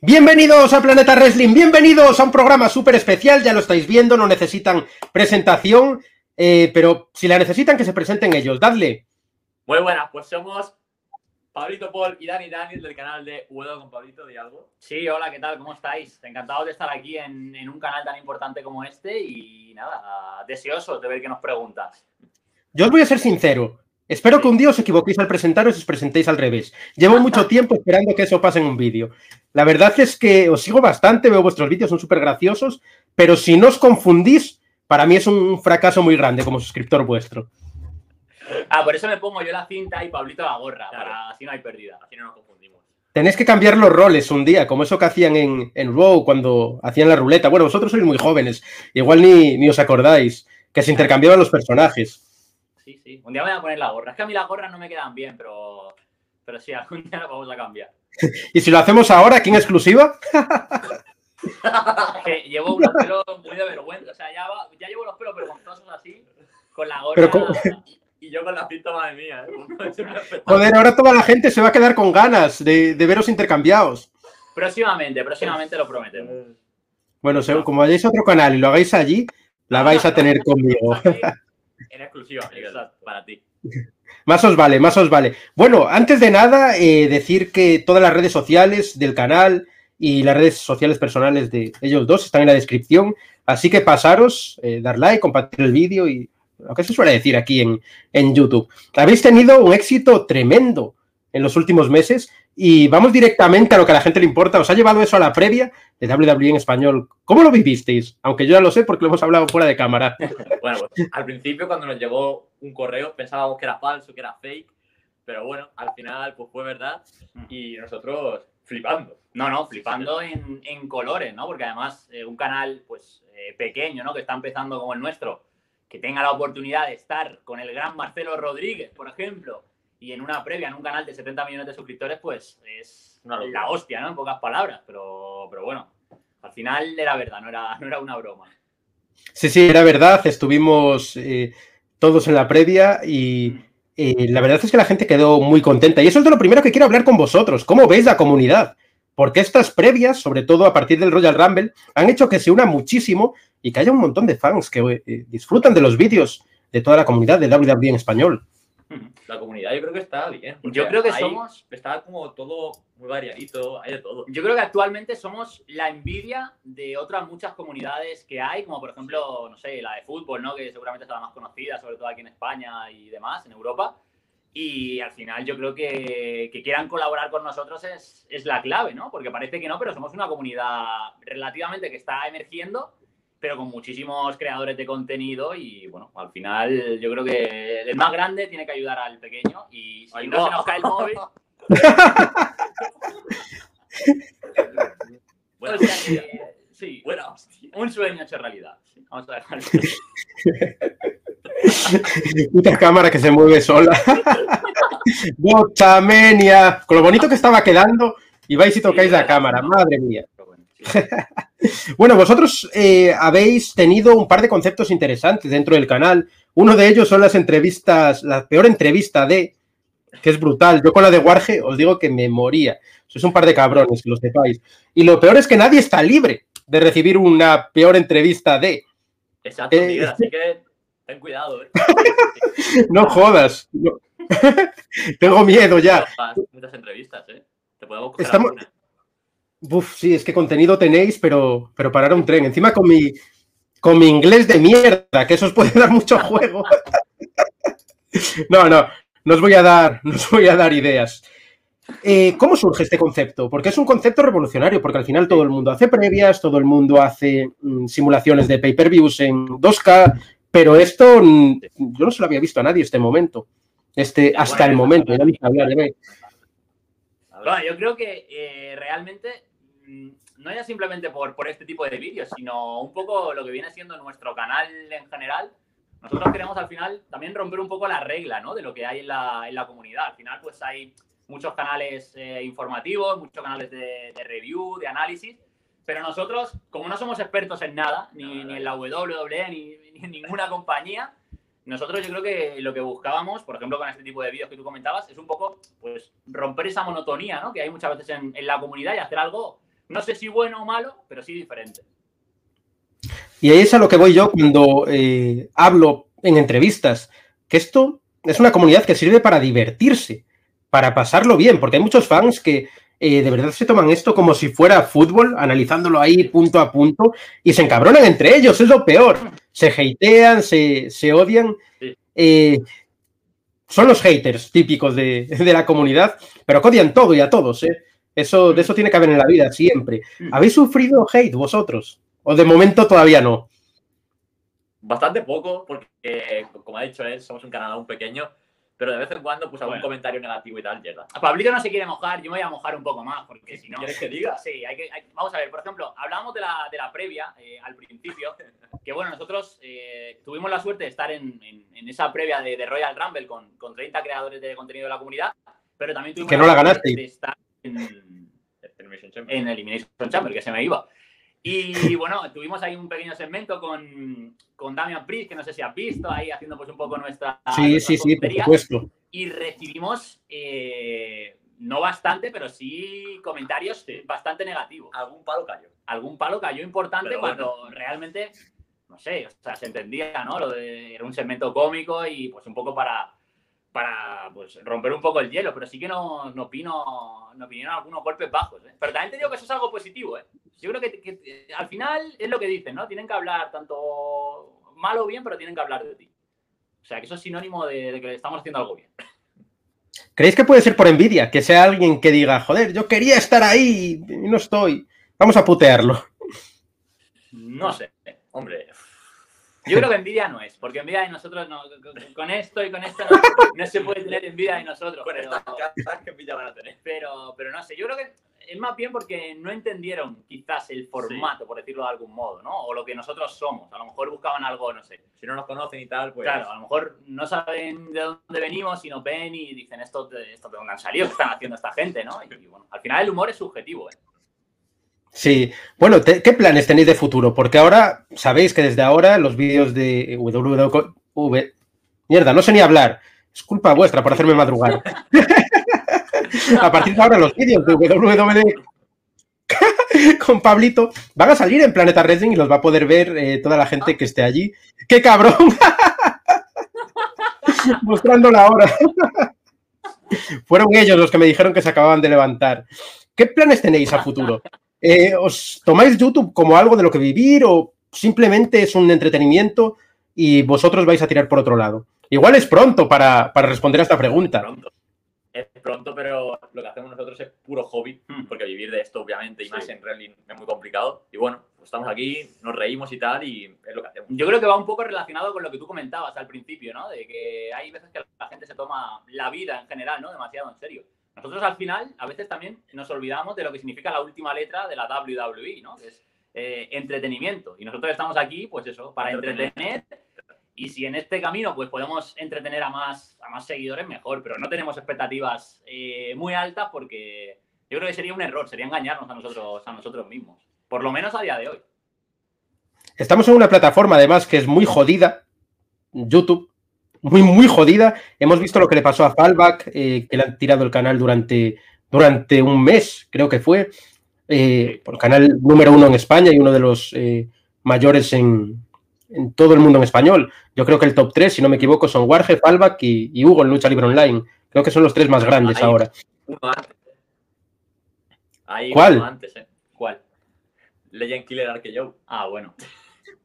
Bienvenidos a Planeta Wrestling, bienvenidos a un programa súper especial, ya lo estáis viendo, no necesitan presentación, eh, pero si la necesitan que se presenten ellos, dadle. Muy buenas, pues somos Pablito Paul y Dani Daniel del canal de Huedo con Pablito, ¿de algo? Sí, hola, ¿qué tal? ¿Cómo estáis? Encantados de estar aquí en, en un canal tan importante como este y nada, deseosos de ver qué nos preguntas. Yo os voy a ser sincero, Espero que un día os equivoquéis al presentaros y os presentéis al revés. Llevo mucho tiempo esperando que eso pase en un vídeo. La verdad es que os sigo bastante, veo vuestros vídeos, son súper graciosos, pero si no os confundís, para mí es un fracaso muy grande como suscriptor vuestro. Ah, por eso me pongo yo la cinta y Pablito la gorra, para así no hay pérdida, así no nos confundimos. Tenéis que cambiar los roles un día, como eso que hacían en, en Raw cuando hacían la ruleta. Bueno, vosotros sois muy jóvenes, igual ni, ni os acordáis, que se intercambiaban los personajes sí, sí. Un día me voy a poner la gorra. Es que a mí las gorras no me quedan bien, pero, pero sí, algún día la vamos a cambiar. ¿Y si lo hacemos ahora, aquí en exclusiva? que llevo unos pelos muy de vergüenza. O sea, ya, ya llevo los pelos vergonzosos así, con la gorra. Y yo con la pinta, madre mía. ¿eh? Joder, ahora toda la gente se va a quedar con ganas de, de veros intercambiados. Próximamente, próximamente lo prometemos. Bueno, como vayáis a otro canal y lo hagáis allí, la vais a tener conmigo. En exclusiva, para ti. Más os vale, más os vale. Bueno, antes de nada, eh, decir que todas las redes sociales del canal y las redes sociales personales de ellos dos están en la descripción. Así que pasaros, eh, dar like, compartir el vídeo y lo que se suele decir aquí en, en YouTube. Habéis tenido un éxito tremendo en los últimos meses y vamos directamente a lo que a la gente le importa. ¿Os ha llevado eso a la previa de WWE en español? ¿Cómo lo vivisteis? Aunque yo ya lo sé porque lo hemos hablado fuera de cámara. bueno, pues, al principio cuando nos llegó un correo pensábamos que era falso, que era fake, pero bueno, al final pues fue verdad y nosotros flipando. No, no, flipando en, en colores, ¿no? Porque además eh, un canal pues eh, pequeño, ¿no? Que está empezando como el nuestro, que tenga la oportunidad de estar con el gran Marcelo Rodríguez, por ejemplo, y en una previa, en un canal de 70 millones de suscriptores, pues es la hostia, ¿no? En pocas palabras, pero, pero bueno, al final era verdad, no era, no era una broma. Sí, sí, era verdad, estuvimos eh, todos en la previa y eh, la verdad es que la gente quedó muy contenta. Y eso es de lo primero que quiero hablar con vosotros. ¿Cómo veis la comunidad? Porque estas previas, sobre todo a partir del Royal Rumble, han hecho que se una muchísimo y que haya un montón de fans que eh, disfrutan de los vídeos de toda la comunidad de WWE en español. La comunidad yo creo que está bien. Yo creo que somos. Está como todo muy variadito, hay de todo. Yo creo que actualmente somos la envidia de otras muchas comunidades que hay, como por ejemplo, no sé, la de fútbol, ¿no? Que seguramente es la más conocida, sobre todo aquí en España y demás, en Europa. Y al final yo creo que, que quieran colaborar con nosotros es, es la clave, ¿no? Porque parece que no, pero somos una comunidad relativamente que está emergiendo pero con muchísimos creadores de contenido y bueno, al final yo creo que el más grande tiene que ayudar al pequeño y si no, se nos cae el móvil... bueno, sí, bueno, un sueño hecho realidad. Vamos a dejar. Puta cámara que se mueve sola. Bochamenia. Con lo bonito que estaba quedando, y vais y tocáis la cámara, madre mía. bueno, vosotros eh, habéis tenido un par de conceptos interesantes dentro del canal. Uno de ellos son las entrevistas, la peor entrevista de, que es brutal. Yo con la de Warge os digo que me moría. Sois un par de cabrones, que lo sepáis. Y lo peor es que nadie está libre de recibir una peor entrevista de. Exacto, eh, así que ten cuidado. ¿eh? no jodas. Tengo miedo ya. Muchas entrevistas, ¿eh? Te Estamos... Uf, sí, es que contenido tenéis, pero, pero parar un tren. Encima con mi, con mi inglés de mierda, que eso os puede dar mucho juego. no, no, no os voy a dar, no voy a dar ideas. Eh, ¿Cómo surge este concepto? Porque es un concepto revolucionario, porque al final todo el mundo hace previas, todo el mundo hace mm, simulaciones de pay-per-views en 2K, pero esto mm, yo no se lo había visto a nadie este momento. Este, hasta el momento, ya yo creo que eh, realmente no ya simplemente por, por este tipo de vídeos, sino un poco lo que viene siendo nuestro canal en general. Nosotros queremos al final también romper un poco la regla ¿no? de lo que hay en la, en la comunidad. Al final, pues hay muchos canales eh, informativos, muchos canales de, de, review, de análisis, pero nosotros, como no somos expertos en nada, ni, ni en la WWE, ni, ni en ninguna compañía, nosotros yo creo que lo que buscábamos, por ejemplo, con este tipo de vídeos que tú comentabas, es un poco pues romper esa monotonía ¿no? que hay muchas veces en, en la comunidad y hacer algo no sé si bueno o malo, pero sí diferente. Y ahí es a lo que voy yo cuando eh, hablo en entrevistas, que esto es una comunidad que sirve para divertirse, para pasarlo bien, porque hay muchos fans que eh, de verdad se toman esto como si fuera fútbol, analizándolo ahí punto a punto, y se encabronan entre ellos, es lo peor. Se hatean, se, se odian. Eh, son los haters típicos de, de, la comunidad, pero odian todo y a todos. ¿eh? Eso, de eso tiene que haber en la vida siempre. Mm. ¿Habéis sufrido hate vosotros? ¿O de momento todavía no? Bastante poco, porque como ha dicho él, somos un canal aún pequeño pero de vez en cuando, pues algún comentario negativo y tal llega. Pablito no se quiere mojar, yo me voy a mojar un poco más, porque si no. ¿Quieres que diga? Sí, hay que, vamos a ver, por ejemplo, hablamos de la, de la previa eh, al principio, que bueno, nosotros eh, tuvimos la suerte de estar en, en, esa previa de, de, Royal Rumble con, con 30 creadores de contenido de la comunidad, pero también tuvimos que no la, ganaste. de estar en, en Elimination Chamber, que se me iba. Y bueno, tuvimos ahí un pequeño segmento con, con Damian Priest, que no sé si has visto, ahí haciendo pues un poco nuestra. Sí, nuestra sí, sí, por supuesto. Y recibimos, eh, no bastante, pero sí comentarios bastante negativos. Algún palo cayó. Algún palo cayó importante cuando realmente, no sé, o sea, se entendía, ¿no? Lo de, era un segmento cómico y pues un poco para para pues, romper un poco el hielo, pero sí que no, no opino, no vinieron algunos golpes bajos. ¿eh? Pero también te digo que eso es algo positivo. ¿eh? Yo creo que, que, al final es lo que dicen, ¿no? Tienen que hablar tanto mal o bien, pero tienen que hablar de ti. O sea, que eso es sinónimo de, de que estamos haciendo algo bien. ¿Creéis que puede ser por envidia? Que sea alguien que diga, joder, yo quería estar ahí y no estoy. Vamos a putearlo. No sé, hombre. Yo creo que envidia no es, porque envidia de nosotros no, con esto y con esto no, no se puede tener envidia de nosotros. pero, que envidia van a tener. Pero, pero no sé, yo creo que es más bien porque no entendieron quizás el formato, sí. por decirlo de algún modo, ¿no? O lo que nosotros somos. A lo mejor buscaban algo, no sé. Si no nos conocen y tal, pues. Claro, a lo mejor no saben de dónde venimos y nos ven y dicen esto, esto de dónde han salido, qué están haciendo esta gente, ¿no? Y bueno, al final el humor es subjetivo, ¿eh? Sí, bueno, te, ¿qué planes tenéis de futuro? Porque ahora sabéis que desde ahora los vídeos de WW... Mierda, no sé ni hablar. Es culpa vuestra por hacerme madrugar. a partir de ahora los vídeos de WW con Pablito van a salir en Planeta Wrestling y los va a poder ver eh, toda la gente que esté allí. ¡Qué cabrón! Mostrando la hora. Fueron ellos los que me dijeron que se acababan de levantar. ¿Qué planes tenéis a futuro? Eh, ¿Os tomáis YouTube como algo de lo que vivir o simplemente es un entretenimiento y vosotros vais a tirar por otro lado? Igual es pronto para, para responder a esta pregunta. Pronto. Es pronto, pero lo que hacemos nosotros es puro hobby, Hmm. porque vivir de esto, obviamente, y más en wrestling es muy complicado. Y bueno, pues estamos aquí, nos reímos y tal, y es lo que hacemos. Yo creo que va un poco relacionado con lo que tú comentabas al principio, ¿no? De que hay veces que la gente se toma la vida en general, ¿no? Demasiado en serio. Nosotros al final, a veces también nos olvidamos de lo que significa la última letra de la WWE, ¿no? Que es eh, entretenimiento. Y nosotros estamos aquí, pues eso, para entretener. Y si en este camino pues podemos entretener a más, a más seguidores, mejor. Pero no tenemos expectativas eh, muy altas porque yo creo que sería un error, sería engañarnos a nosotros, a nosotros mismos. Por lo menos a día de hoy. Estamos en una plataforma, además, que es muy jodida, YouTube, muy, muy jodida. Hemos visto lo que le pasó a Fallback, eh, que le han tirado el canal durante, durante un mes, creo que fue. Eh, por canal número uno en España y uno de los eh, mayores en, en, todo el mundo en español. Yo creo que el top 3, si no me equivoco, son Warge, Fallback y, y, Hugo en Lucha Libre Online. Creo que son los tres más grandes Ahí, ahora. Uno antes. Ahí ¿Cuál? Uno antes. ¿Cuál? Legend Killer Arquejoe. Ah, bueno.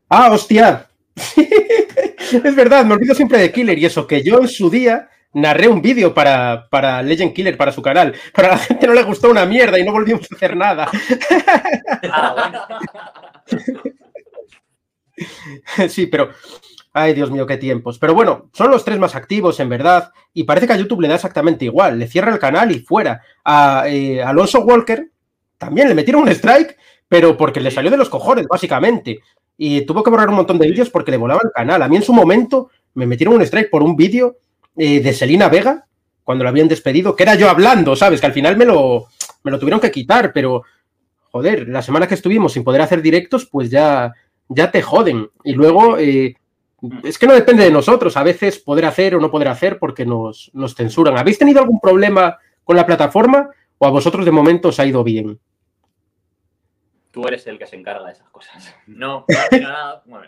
Ah, hostia. es verdad, me olvido siempre de Killer y eso, que yo en su día narré un vídeo para, para Legend Killer, para su canal, pero a la gente no le gustó una mierda y no volvimos a hacer nada. Ah, bueno. sí, pero... Ay, Dios mío, qué tiempos. Pero bueno, son los tres más activos, en verdad, y parece que a YouTube le da exactamente igual. Le cierra el canal y fuera. A eh, Alonso Walker también le metieron un strike, pero porque le salió de los cojones, básicamente. Y tuvo que borrar un montón de vídeos porque le volaba el canal. A mí en su momento me metieron un strike por un vídeo eh, de Selina Vega, cuando lo habían despedido, que era yo hablando, ¿sabes? Que al final me lo, me lo tuvieron que quitar, pero joder, la semana que estuvimos sin poder hacer directos, pues ya, ya te joden. Y luego, eh, es que no depende de nosotros, a veces poder hacer o no poder hacer porque nos, nos censuran. ¿Habéis tenido algún problema con la plataforma o a vosotros de momento os ha ido bien? Tú eres el que se encarga de esas cosas. No, no ha tenido nada. Bueno,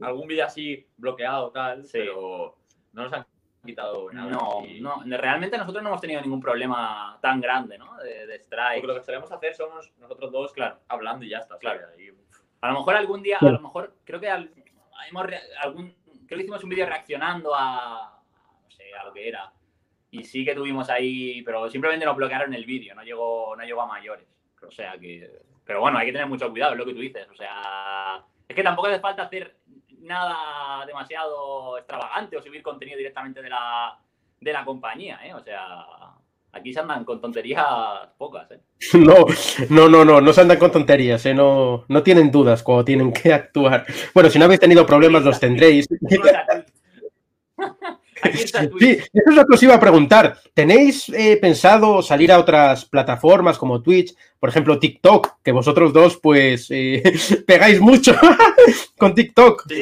algún vídeo así bloqueado, tal, Sí. pero no nos han quitado nada. No, Y- no, realmente nosotros no hemos tenido ningún problema tan grande, ¿no? De, de strike. Porque lo que solemos hacer somos nosotros dos, claro, hablando y ya está. Claro. Y- A lo mejor algún día, a lo mejor creo que al- hemos algún, creo que hicimos un vídeo reaccionando a, no sé, a lo que era. Y sí que tuvimos ahí, pero simplemente nos bloquearon el vídeo, no llegó, no llegó a mayores. O sea que, pero bueno, hay que tener mucho cuidado, es lo que tú dices. O sea, es que tampoco hace falta hacer nada demasiado extravagante o subir contenido directamente de la, de la compañía, ¿eh? O sea, aquí se andan con tonterías pocas, ¿eh? No, no, no, no, no se andan con tonterías, ¿eh? no, no tienen dudas cuando tienen que actuar. Bueno, si no habéis tenido problemas, los tendréis. Aquí está Twitch. Sí, eso es lo que os iba a preguntar. ¿Tenéis eh, pensado salir a otras plataformas como Twitch, por ejemplo TikTok, que vosotros dos pues eh, pegáis mucho con TikTok? Sí,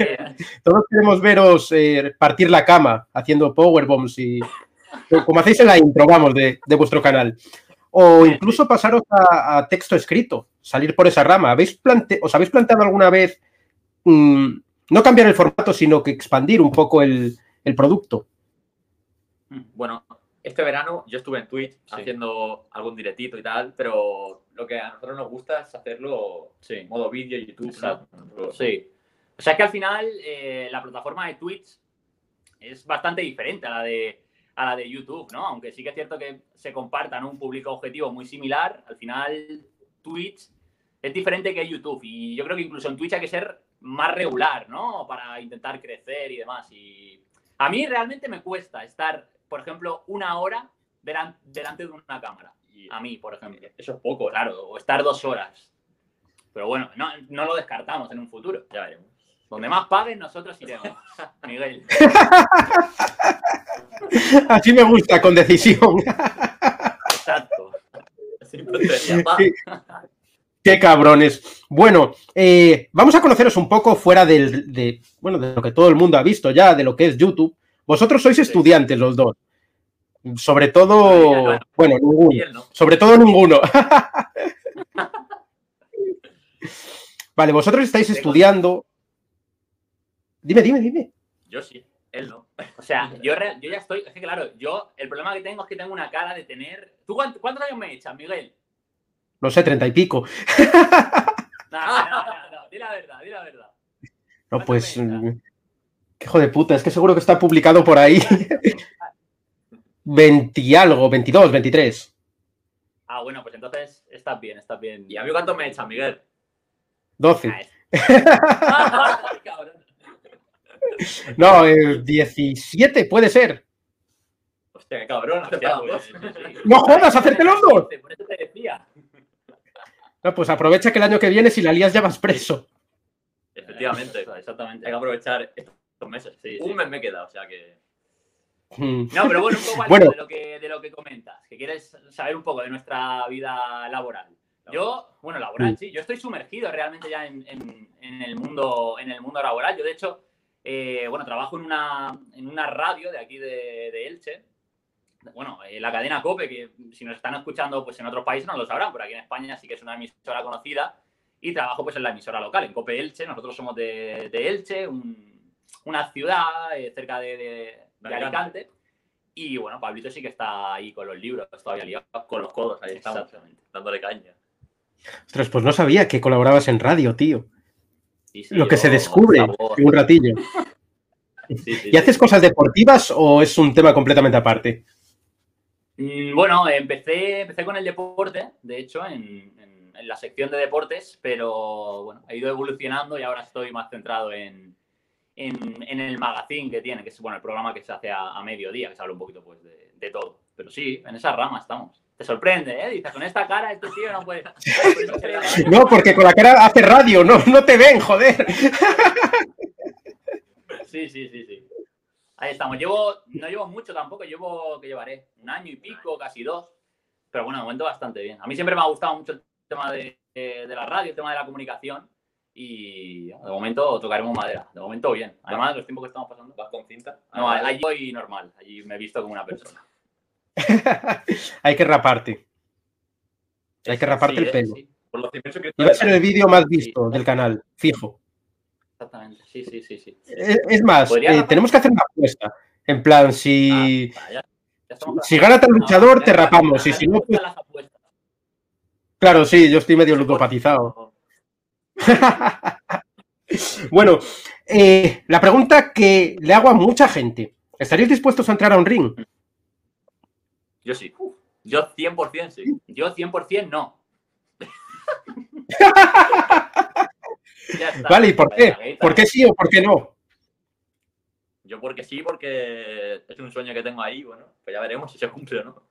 Todos queremos veros eh, partir la cama haciendo powerbombs y como hacéis en la intro, vamos, de, de vuestro canal. O incluso pasaros a, a texto escrito, salir por esa rama. ¿Habéis plante ¿Os habéis planteado alguna vez mm, no cambiar el formato, sino que expandir un poco el, el producto? Bueno, este verano yo estuve en Twitch Sí. haciendo algún directito y tal, pero lo que a nosotros nos gusta es hacerlo sí. en modo vídeo, YouTube. Sí. O sea que al final eh, la plataforma de Twitch es bastante diferente a la de a la de YouTube, ¿no? Aunque sí que es cierto que se compartan un público objetivo muy similar, al final Twitch es diferente que YouTube y yo creo que incluso en Twitch hay que ser más regular, ¿no? Para intentar crecer y demás. Y a mí realmente me cuesta estar, por ejemplo, una hora delan- delante de una cámara. A mí, por ejemplo. eso es poco. Claro, o estar dos horas. Pero bueno, no, no lo descartamos en un futuro. Ya veremos. Donde más paguen, nosotros iremos. Miguel. Así me gusta, con decisión. Exacto. Sin tonterías, va. Qué- Qué cabrones. Bueno, eh, vamos a conoceros un poco fuera del, de, bueno, de lo que todo el mundo ha visto ya, de lo que es YouTube. Vosotros sois estudiantes los dos. Sobre todo, bueno, ninguno. Sobre todo ninguno. vale, vosotros estáis estudiando. Dime, dime, dime. Yo sí, él no. O sea, yo, re- yo ya estoy. Es que claro, yo el problema que tengo es que tengo una cara de tener. ¿Tú cuánto- cuántos años me echas, Miguel? No sé, treinta y pico. No, no, no, no, di la verdad, di la verdad. No, ¿Cuánto pues. me qué hijo de puta, es que seguro que está publicado por ahí. 20 y algo, 22, 23. Ah, bueno, pues entonces estás bien, estás bien. ¿Y a mí cuánto me echan, Miguel? 12. Ah. No, eh, 17 puede ser. Hostia, qué cabrón. Pues, dos. No jodas, hacerte los dos. Por eso te decía. No, pues aprovecha que el año que viene, si la lías, ya vas preso. Efectivamente. Exactamente. Hay que aprovechar estos meses. Sí, sí. Un mes me queda, o sea que. Mm. No, pero bueno, un poco Bueno. de, lo que, de lo que comentas, que quieres saber un poco de nuestra vida laboral. Yo, bueno, laboral, Mm. sí, yo estoy sumergido realmente ya en, en- en el, mundo, en el mundo laboral. Yo, de hecho, eh, bueno, trabajo en una, en una radio de aquí de, de Elche. Bueno, eh, la cadena COPE, que si nos están escuchando pues en otros países no lo sabrán, pero aquí en España sí que es una emisora conocida. Y trabajo pues en la emisora local, en COPE Elche. Nosotros somos de, de Elche, un- una ciudad eh, cerca de, de- de Alicante. Y bueno, Pablito sí que está ahí con los libros, todavía liado. Con los codos, ahí estamos. Exactamente. Dándole caña. Ostras, pues no sabía que colaborabas en radio, tío. Sí, sí, Lo que yo- se descubre en un ratillo. Sí, sí, ¿Y haces cosas deportivas o es un tema completamente aparte? Mm, Bueno, empecé, empecé con el deporte, de hecho, en, en- en la sección de deportes, pero bueno, he ido evolucionando y ahora estoy más centrado en, en, en el magazine que tiene, que es bueno, el programa que se hace a, a mediodía, que se habla un poquito pues, de, de todo. Pero sí, en esa rama estamos. Te sorprende, ¿eh? Dices, con esta cara este tío no puede... Le- No, porque con la cara hace radio, no, no te ven, joder. Sí, sí, sí, sí. Ahí estamos. Llevo, no llevo mucho tampoco, llevo, que llevaré? Un año y pico, casi dos. Pero bueno, de momento bastante bien. A mí siempre me ha gustado mucho el tema de, de- de la radio, el tema de la comunicación. Y de momento tocaremos madera. De momento bien. Además, los tiempos que estamos pasando. ¿Vas con cinta? No, allí voy normal. Allí me he visto como una persona. Hay que raparte. Hay que raparte Sí, el ¿eh? pelo. Sí. Por los 100.000 Y va a ser el vídeo más visto Sí. del canal, fijo. Exactamente, sí, sí, sí. sí. Es, es más, eh, tenemos que hacer una apuesta. En plan, si, Ah, ya- ya estamos si gana tal No, luchador, te rapamos. Y si no, pues. Claro, sí, yo estoy medio ludopatizado. Bueno, eh, la pregunta que le hago a mucha gente: ¿estaríais dispuestos a entrar a un ring? Yo sí. Yo 100% sí. Yo 100% no. Está. Vale, ¿y por qué? Ahí. ¿Por qué sí o por qué no? Yo porque sí, porque es un sueño que tengo ahí, bueno, pues ya veremos si se cumple o no.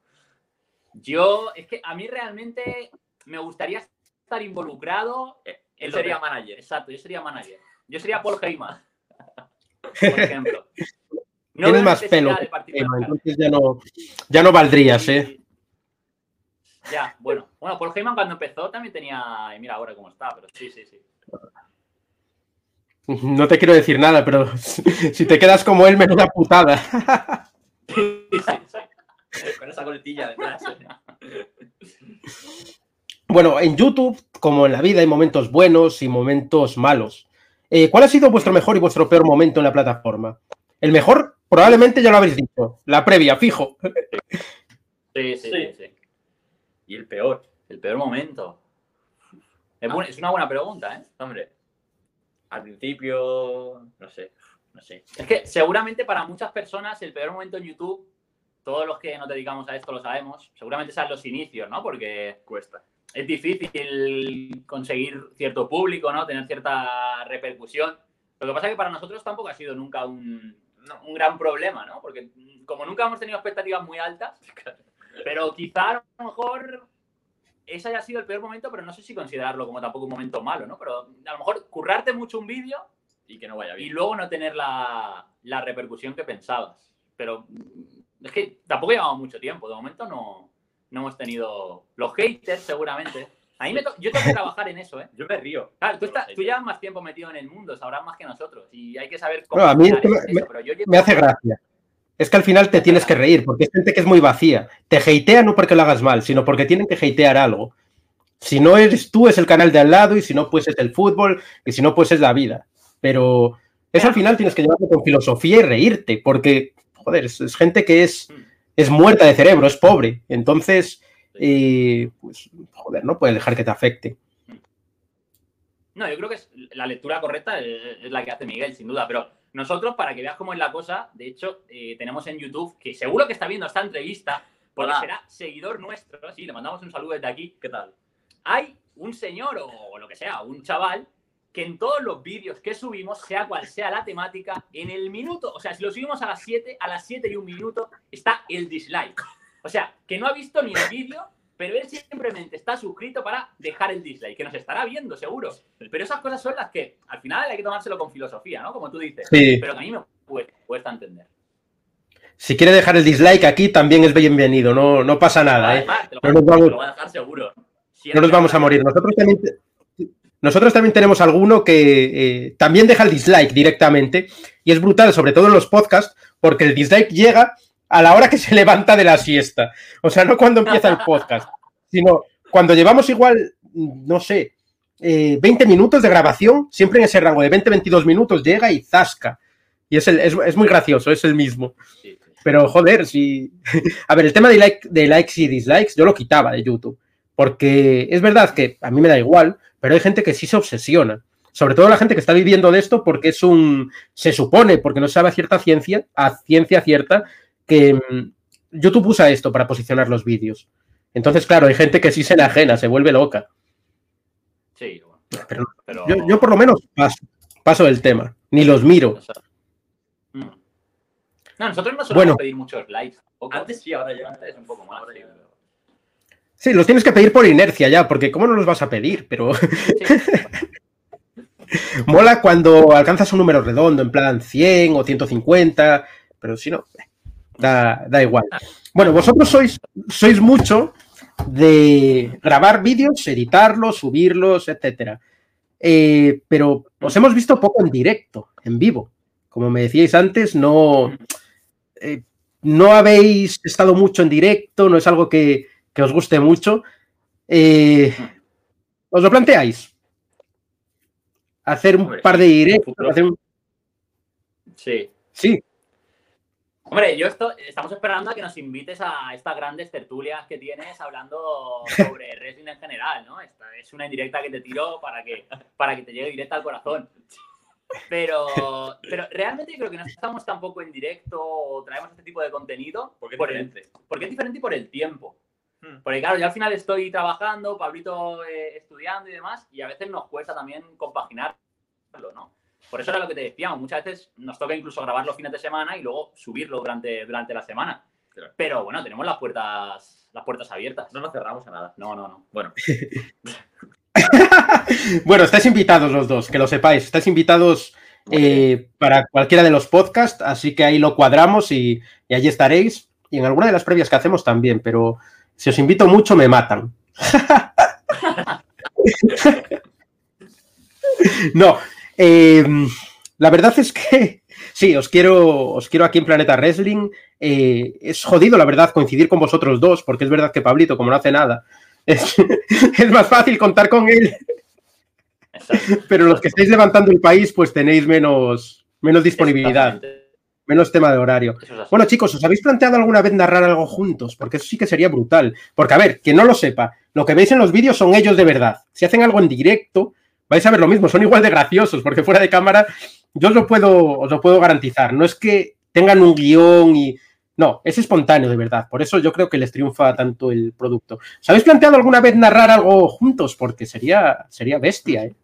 Yo, es que a mí realmente me gustaría estar involucrado. Él sería manager. Exacto, yo sería manager. Yo sería Paul Heyman. Por ejemplo. No Tienes más pelo. que entonces ya no, ya no valdrías, ¿eh? Ya, bueno. Bueno, Paul Heyman cuando empezó también tenía. Y mira ahora cómo está, pero sí, sí, sí. No te quiero decir nada, pero si te quedas como él, menuda putada. Sí, sí, sí. Con esa coletilla detrás. Bueno, en YouTube, como en la vida, hay momentos buenos y momentos malos. Eh, ¿Cuál ha sido vuestro mejor y vuestro peor momento en la plataforma? El mejor, probablemente ya lo habéis dicho, la previa, fijo. Sí, sí, sí, Sí. sí. Y el peor. El peor momento. Es una buena pregunta, ¿eh? Hombre, al principio, no sé, no sé. Es que seguramente para muchas personas el peor momento en YouTube, todos los que nos dedicamos a esto lo sabemos, seguramente sean los inicios, ¿no? Porque Cuesta. Es difícil conseguir cierto público, ¿no? Tener cierta repercusión. Lo que pasa es que para nosotros tampoco ha sido nunca un, un gran problema, ¿no? Porque como nunca hemos tenido expectativas muy altas, pero quizá a lo mejor ese haya sido el peor momento, pero no sé si considerarlo como tampoco un momento malo, ¿no? Pero a lo mejor currarte mucho un vídeo Y que no vaya y bien. luego no tener la, la repercusión que pensabas. Pero es que tampoco llevamos mucho tiempo. De momento no, no hemos tenido los haters, seguramente. A mí me to- yo tengo que trabajar en eso, ¿eh? Yo me río. Claro, tú, estás- tú llevas más tiempo metido en el mundo, sabrás más que nosotros. Y hay que saber cómo. No, a mí manejar es que eso, me- pero yo llevo- Me hace gracia. Es que al final te tienes que reír, porque es gente que es muy vacía. Te hatea no porque lo hagas mal, sino porque tienen que hatear algo. Si no eres tú, es el canal de al lado, y si no, pues es el fútbol, y si no, pues es la vida. Pero eso al final tienes que llevarlo con filosofía y reírte, porque, joder, es, es gente que es, es muerta de cerebro, es pobre. Entonces, eh, pues, joder, no puedes dejar que te afecte. No, yo creo que es la lectura correcta es, es la que hace Miguel, sin duda. Pero nosotros, para que veas cómo es la cosa, de hecho, eh, tenemos en YouTube, que seguro que está viendo esta entrevista, porque Hola. será seguidor nuestro, sí, le mandamos un saludo desde aquí. ¿Qué tal? Hay un señor o lo que sea, un chaval, que en todos los vídeos que subimos, sea cual sea la temática, en el minuto, o sea, si lo subimos a las 7, a las 7 y un minuto, está el dislike. O sea, que no ha visto ni el vídeo, pero él simplemente está suscrito para dejar el dislike, que nos estará viendo seguro. Pero esas cosas son las que al final hay que tomárselo con filosofía, ¿no? Como tú dices. Sí. Pero que a mí me cuesta, cuesta entender. Si quiere dejar el dislike aquí, también es bienvenido, no, no pasa nada, ¿eh? Te lo, No nos vamos- Lo a dejar seguro. No nos vamos a morir. Nosotros también, nosotros también tenemos alguno que eh, también deja el dislike directamente y es brutal, sobre todo en los podcasts, porque el dislike llega a la hora que se levanta de la siesta. O sea, no cuando empieza el podcast, sino cuando llevamos igual, no sé, eh, 20 minutos de grabación, siempre en ese rango de 20-22 minutos llega y zasca. Y es, el- es, es muy gracioso, es el mismo. Pero joder, si. A ver, el tema de, like, de likes y dislikes, yo lo quitaba de YouTube. Porque es verdad que a mí me da igual, pero hay gente que sí se obsesiona. Sobre todo la gente que está viviendo de esto porque es un. Se supone, porque no sabe a cierta ciencia, a ciencia cierta, que mm, YouTube usa esto para posicionar los vídeos. Entonces, claro, hay gente que sí se enajena, se vuelve loca. Sí, bueno. Pero Pero, yo, yo por lo menos paso, paso del tema, ni los miro. o sea, mm. No, nosotros no solemos Bueno. pedir muchos likes. Antes sí, ahora ya. Antes un poco más. Ahora sí, Sí, los tienes que pedir por inercia ya, porque ¿cómo no los vas a pedir? Pero Sí. Mola cuando alcanzas un número redondo, en plan 100 o 150, pero si no, da, da igual. Bueno, vosotros sois, sois mucho de grabar vídeos, editarlos, subirlos, etcétera. Eh, pero os hemos visto poco en directo, en vivo. Como me decíais antes, no, eh, no habéis estado mucho en directo, no es algo que, que os guste mucho. Eh, ¿Os lo planteáis? Hacer un Hombre, par de directos. futuro. hacer un- Sí. Sí, Hombre, yo esto, estamos esperando a que nos invites a estas grandes tertulias que tienes hablando sobre wrestling en general, ¿no? Esta es una indirecta que te tiro para que, para que te llegue directa al corazón. Pero, pero realmente creo que no estamos tampoco en directo o traemos este tipo de contenido Porque es por el- diferente. porque es diferente y por el tiempo. Hmm. Porque claro, yo al final estoy trabajando, Pablito eh, estudiando y demás, y a veces nos cuesta también compaginarlo, ¿no? Por eso era lo que te decíamos, muchas veces nos toca incluso grabar los fines de semana y luego subirlo durante, durante la semana. Claro. Pero bueno, tenemos las puertas, las puertas abiertas. No nos cerramos a nada. No, no, no. Bueno, Bueno, estáis invitados los dos, que lo sepáis. Estáis invitados eh, para cualquiera de los podcasts, así que ahí lo cuadramos y, y allí estaréis. Y en alguna de las previas que hacemos también, pero si os invito mucho me matan. no, eh, la verdad es que sí, os quiero, os quiero aquí en Planeta Wrestling. Eh, es jodido, la verdad, coincidir con vosotros dos, porque es verdad que Pablito, como no hace nada, es, es más fácil contar con él Exacto. pero los que estáis levantando el país, pues tenéis menos, menos disponibilidad. Menos tema de horario. Es. Bueno, chicos, ¿os habéis planteado alguna vez narrar algo juntos? Porque eso sí que sería brutal. Porque, a ver, que no lo sepa, lo que veis en los vídeos son ellos de verdad. Si hacen algo en directo, vais a ver lo mismo, son igual de graciosos, porque fuera de cámara, yo os lo puedo, os lo puedo garantizar. No es que tengan un guion y. No, es espontáneo de verdad. Por eso yo creo que les triunfa tanto el producto. ¿Os habéis planteado alguna vez narrar algo juntos? Porque sería, sería bestia, ¿eh?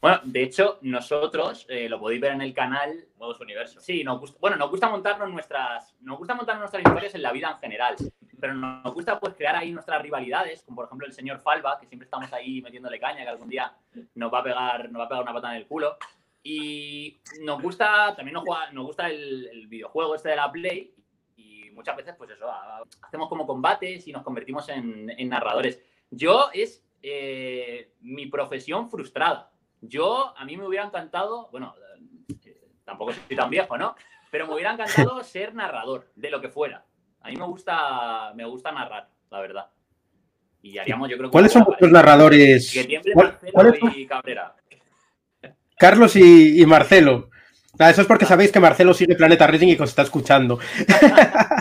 Bueno, de hecho, nosotros, eh, lo podéis ver en el canal, modos universo. Sí, nos gusta, bueno, nos gusta montarnos nuestras, nos gusta montarnos nuestras historias en la vida en general, pero nos gusta pues crear ahí nuestras rivalidades, como por ejemplo el señor Falva, que siempre estamos ahí metiéndole caña, que algún día nos va a pegar, nos va a pegar una pata en el culo. Y nos gusta, también nos, juega- nos gusta el, el videojuego este de la Play, y muchas veces, pues eso, hacemos como combates y nos convertimos en, en narradores. Yo es eh, mi profesión frustrada. Yo, a mí me hubiera encantado, bueno, eh, tampoco soy tan viejo, ¿no? Pero me hubiera encantado ser narrador de lo que fuera. A mí me gusta, me gusta narrar, la verdad. Y haríamos, yo creo que. ¿Cuáles son vuestros narradores? Que tiemble ¿Cuál- Marcelo y Cabrera. Carlos y, y Marcelo. Ah, eso es porque sabéis que Marcelo sigue Planeta Reading y que os está escuchando.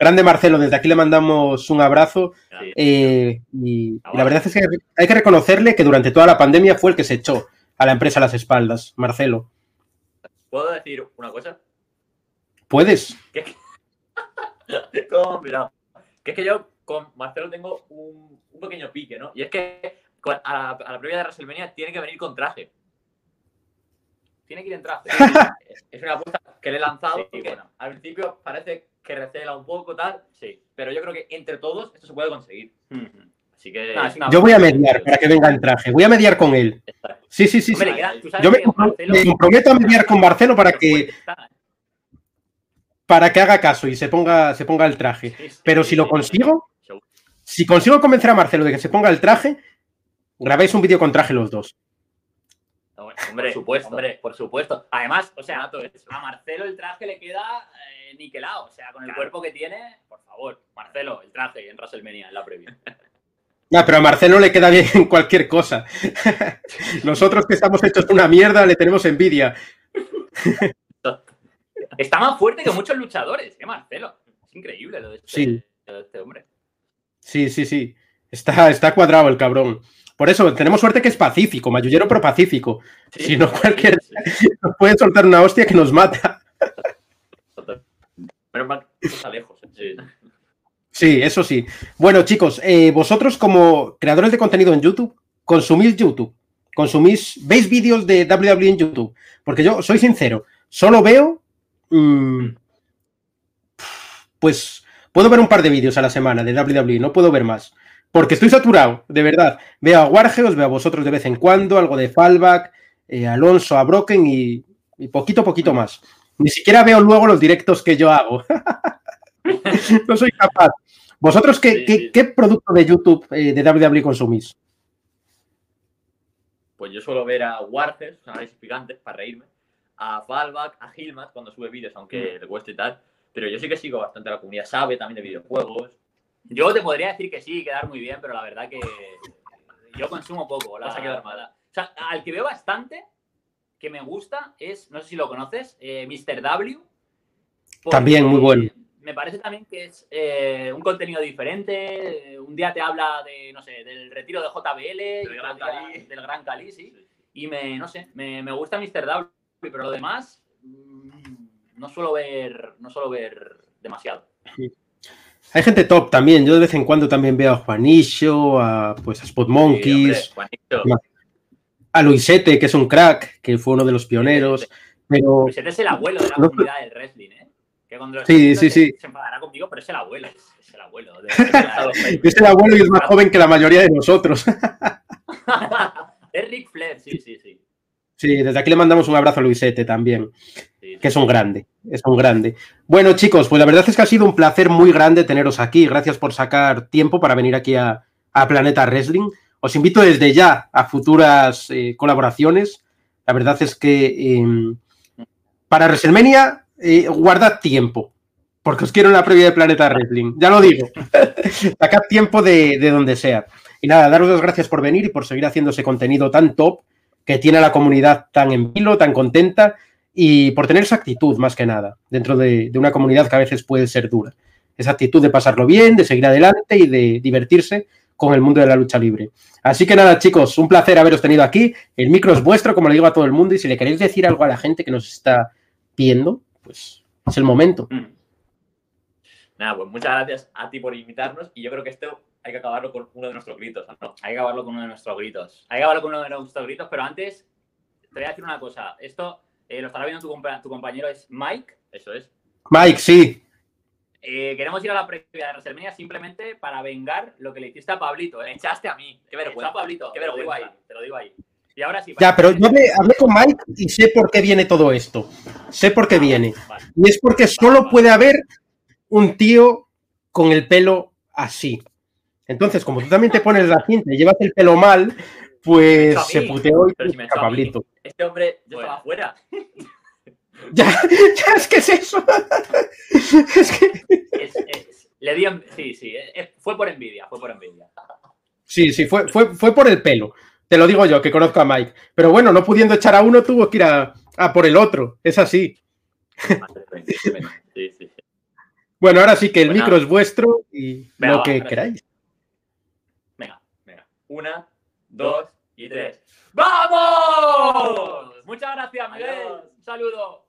Grande Marcelo, desde aquí le mandamos un abrazo. Sí. eh, y, y la verdad es que hay que reconocerle que durante toda la pandemia fue el que se echó a la empresa a las espaldas. Marcelo, ¿Puedo decir una cosa? ¿puedes? ¿Cómo? Mira, que es que yo con Marcelo tengo un, un pequeño pique, ¿no? Y es que a, la, a la previa de WrestleMania tiene que venir con traje. Tiene que ir en traje. Es una apuesta que le he lanzado. Sí, porque bueno. Al principio parece que recela un poco, tal. Sí. Pero yo creo que entre todos esto se puede conseguir. Así que. No, es una- Yo voy a mediar para que venga en traje. Voy a mediar con él. Exacto. Sí, sí, sí. sí. Queda- Yo me, Marcelo- comprometo a mediar con Marcelo para que, ¿eh? para que haga caso y se ponga, se ponga el traje. Sí, sí, Pero sí, si lo consigo, si consigo convencer a Marcelo de que se ponga el traje, grabáis un vídeo con traje los dos. No, hombre, por supuesto, hombre. por supuesto. Además, o sea, a Marcelo el traje le queda eh, niquelado. O sea, con el Claro. cuerpo que tiene, por favor, Marcelo, el traje en WrestleMania, en la previa. Ah, pero a Marcelo le queda bien en cualquier cosa. Nosotros que estamos hechos una mierda le tenemos envidia. Está más fuerte que muchos luchadores, ¿eh, Marcelo? Es increíble lo de este, Sí. lo de este hombre. Sí, sí, sí. Está, está cuadrado el cabrón. Por eso, tenemos suerte que es pacífico, mayullero pero pacífico. Sí, Si no, cualquier nos puede soltar una hostia que nos mata. Menos mal está lejos. ¿eh? Sí. Sí, eso sí. Bueno, chicos, eh, vosotros como creadores de contenido en YouTube, consumís YouTube. Consumís, veis vídeos de WWE en YouTube. Porque yo soy sincero, solo veo. mm, pues puedo ver un par de vídeos a la semana de WWE, no puedo ver más. Porque estoy saturado, de verdad. Veo a Wargeos, veo a vosotros de vez en cuando, algo de Fallback, eh, Alonso, a Broken y, y poquito, poquito más. Ni siquiera veo luego los directos que yo hago. no soy capaz. ¿Vosotros qué, Sí, qué- sí. qué producto de YouTube eh, de WWE consumís? Pues yo suelo ver a Warges, análisis picantes, para reírme, a Fallback, a Gilmat cuando sube vídeos, aunque le cueste y tal. Pero yo sí que sigo bastante a la comunidad, sabe también de videojuegos. Yo te podría decir que sí, quedar muy bien, pero la verdad que yo consumo poco. La, Vas a quedar mal. O sea, al que veo bastante, que me gusta, es, no sé si lo conoces, eh, Mr. W. También muy bueno. Me parece también que es eh, un contenido diferente. eh, Un día te habla de, no sé, del retiro de JBL, día del Gran Cali, sí. Y me, no sé, me, me gusta Mr. W, pero lo demás mm, no suelo ver, no suelo ver demasiado. Hay gente top también. Yo de vez en cuando también veo a Juanillo, a pues a Spot Sí, hombre, Monkeys, Juanito. Ma- a Luisete, que es un crack, que fue uno de los pioneros. Pero Pues es el abuelo de la comunidad del wrestling, ¿eh? Que cuando lo Sí, sí, sí. Se enfadará conmigo, pero es el abuelo. Es, el abuelo. de- es el abuelo y es más joven que la mayoría de nosotros. es Ric Flair, sí, sí, sí. Sí, desde aquí le mandamos un abrazo a Luisete también. que es un grande, es un grande. Bueno, chicos, pues la verdad es que ha sido un placer muy grande teneros aquí. Gracias por sacar tiempo para venir aquí a, a Planeta Wrestling. Os invito desde ya a futuras eh, colaboraciones. La verdad es que eh, para WrestleMania eh, guardad tiempo, porque os quiero en la previa de Planeta Wrestling. Ya lo digo. Sacad tiempo de, de donde sea. Y nada, daros las gracias por venir y por seguir haciendo ese contenido tan top que tiene a la comunidad tan en vilo, tan contenta y por tener esa actitud más que nada dentro de, de una comunidad que a veces puede ser dura. Esa actitud de pasarlo bien, de seguir adelante y de divertirse con el mundo de la lucha libre. Así que nada, chicos, un placer haberos tenido aquí. El micro es vuestro, como le digo a todo el mundo, y si le queréis decir algo a la gente que nos está viendo, pues es el momento. Mm. Nada, pues muchas gracias a ti por invitarnos y yo creo que esto hay que acabarlo con uno de nuestros gritos, ¿no? Hay que acabarlo con uno de nuestros gritos. Hay que acabarlo con uno de nuestros gritos, pero antes te voy a decir una cosa. Esto eh, lo estará viendo tu, compa- tu compañero, es Mike. Eso es. Mike, sí, Eh, queremos ir a la previa de WrestleMania simplemente para vengar lo que le hiciste a Pablito. Me ¿eh? echaste a mí. Qué vergüenza. Pablito, Qué te lo digo ahí, vergüenza. te lo digo ahí. Y ahora sí. ya, pero yo hablé, hablé con Mike y sé por qué viene todo esto. Sé por qué viene. Vale. Y es porque solo puede haber un tío con el pelo así. Entonces, como tú también te pones la cinta y llevas el pelo mal, pues se puteó y Pero si me. Pablito. Este hombre yo Bueno. estaba afuera. Ya, ya, es que es eso. es que... Es- es- le di sí, sí, eh, eh, fue por envidia, fue por envidia. Sí, sí, fue, fue, fue por el pelo. Te lo digo yo, que conozco a Mike. Pero bueno, no pudiendo echar a uno, tuvo que ir a, a por el otro. Es así. Sí, sí, sí. Bueno, ahora sí que el micro es vuestro y lo va, que gracias. queráis. Una, dos y tres. ¡Vamos! Muchas gracias, Miguel. Un saludo.